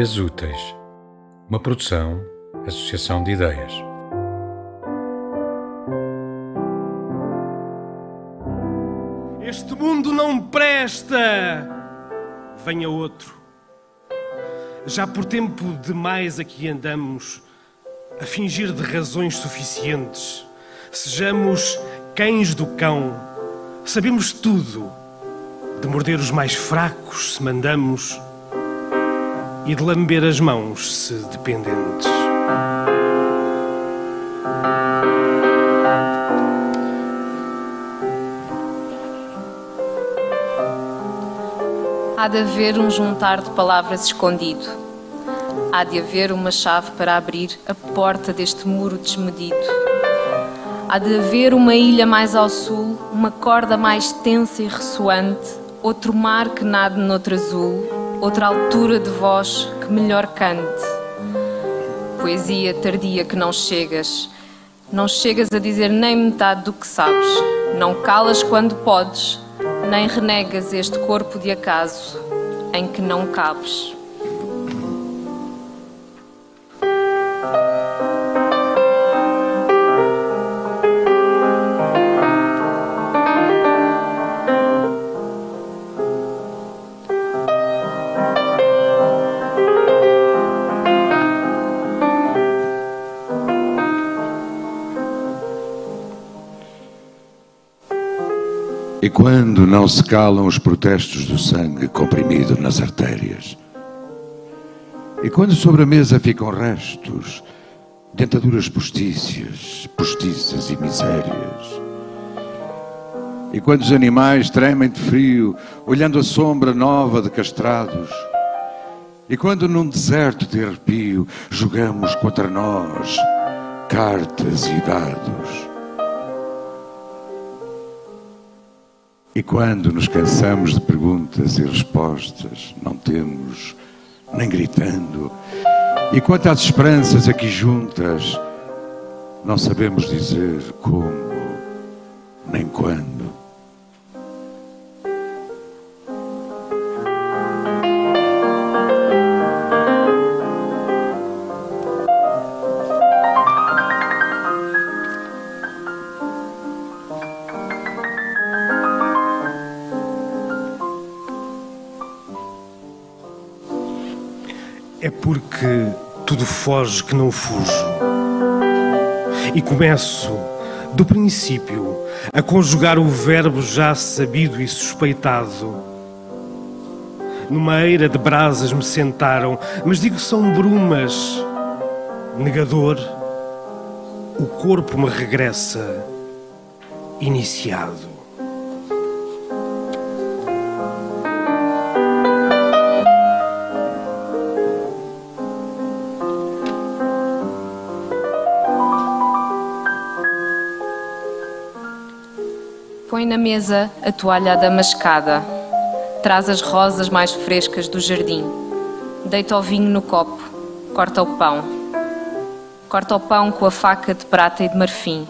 Dias Úteis, uma produção, associação de ideias. Este mundo não presta! Venha outro. Já por tempo demais aqui andamos a fingir de razões suficientes. Sejamos cães do cão. Sabemos tudo. De morder os mais fracos se mandamos e de lamber as mãos se dependentes. Há de haver um juntar de palavras escondido. Há de haver uma chave para abrir a porta deste muro desmedido. Há de haver uma ilha mais ao sul, uma corda mais tensa e ressoante, outro mar que nade noutro azul, outra altura de voz que melhor cante. Poesia tardia que não chegas, não chegas a dizer nem metade do que sabes, não calas quando podes, nem renegas este corpo de acaso em que não cabes. E quando não se calam os protestos do sangue comprimido nas artérias? E quando sobre a mesa ficam restos, dentaduras postícias, postiças e misérias? E quando os animais tremem de frio, olhando a sombra nova de castrados? E quando num deserto de arrepio jogamos contra nós cartas e dados? E quando nos cansamos de perguntas e respostas, não temos nem gritando. E quanto às esperanças aqui juntas, não sabemos dizer como, nem quando. É porque tudo foge que não fujo. E começo, do princípio, a conjugar o verbo já sabido e suspeitado. Numa eira de brasas me sentaram, mas digo são brumas. Negador, o corpo me regressa, iniciado. Põe na mesa a toalha damascada. Traz as rosas mais frescas do jardim. Deita o vinho no copo. Corta o pão. Corta o pão com a faca de prata e de marfim.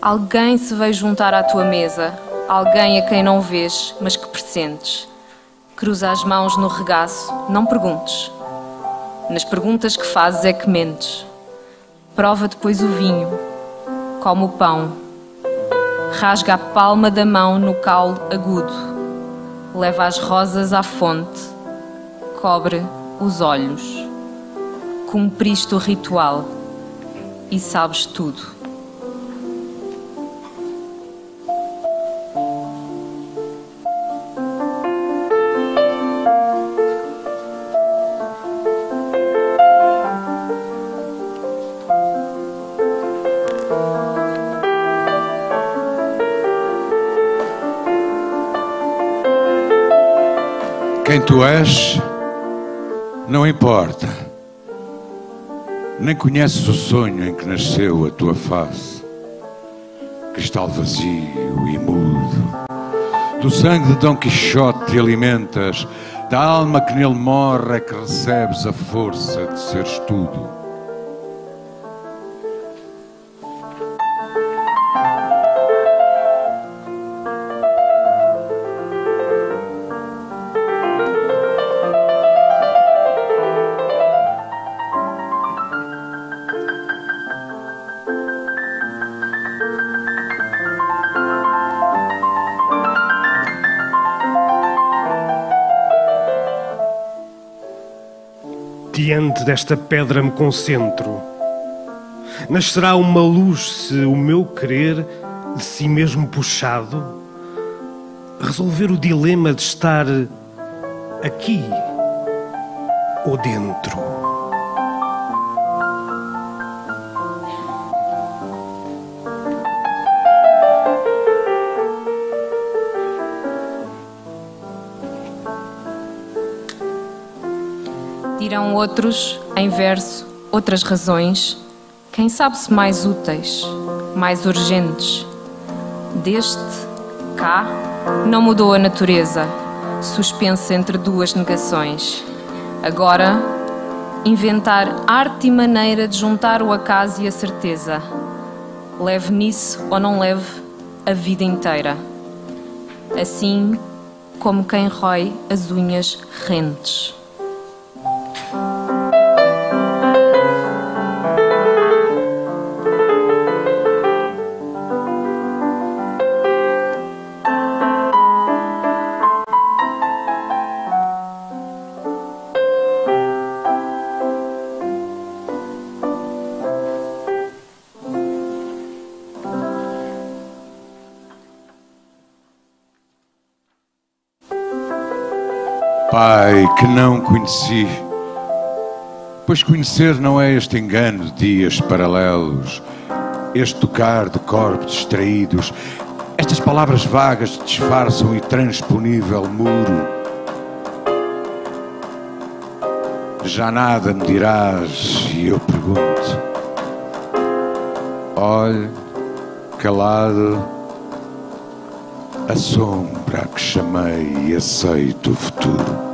Alguém se veio juntar à tua mesa. Alguém a quem não vês, mas que pressentes. Cruza as mãos no regaço. Não perguntes. Nas perguntas que fazes é que mentes. Prova depois o vinho. Come o pão rasga a palma da mão no caule agudo, leva as rosas à fonte, cobre os olhos. Cumpriste o ritual e sabes tudo. Quem tu és, não importa. Nem conheces o sonho em que nasceu a tua face. Cristal vazio e mudo. Do sangue de Dom Quixote te alimentas, da alma que nele morre é que recebes a força de seres tudo. Diante desta pedra me concentro. Nascerá uma luz se o meu querer, de si mesmo puxado, resolver o dilema de estar aqui ou dentro. Dirão outros, em verso, outras razões, quem sabe se mais úteis, mais urgentes. Deste, cá, não mudou a natureza, suspensa entre duas negações. Agora, inventar arte e maneira de juntar o acaso e a certeza. Leve nisso ou não leve a vida inteira. Assim como quem rói as unhas rentes. Pai, que não conheci. Pois conhecer não é este engano de dias paralelos, este tocar de corpos distraídos, estas palavras vagas que disfarçam o intransponível muro. Já nada me dirás e eu pergunto. Olhe, calado, a sombra a que chamei e aceito o futuro.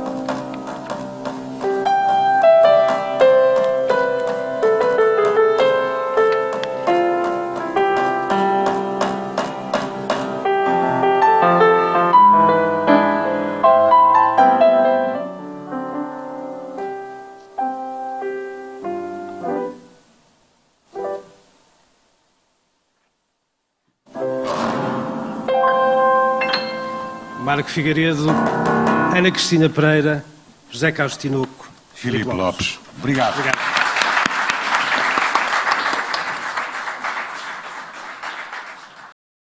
Marco Figueiredo, Ana Cristina Pereira, José Carlos Tinoco, Filipe Lopes. Obrigado. Obrigado.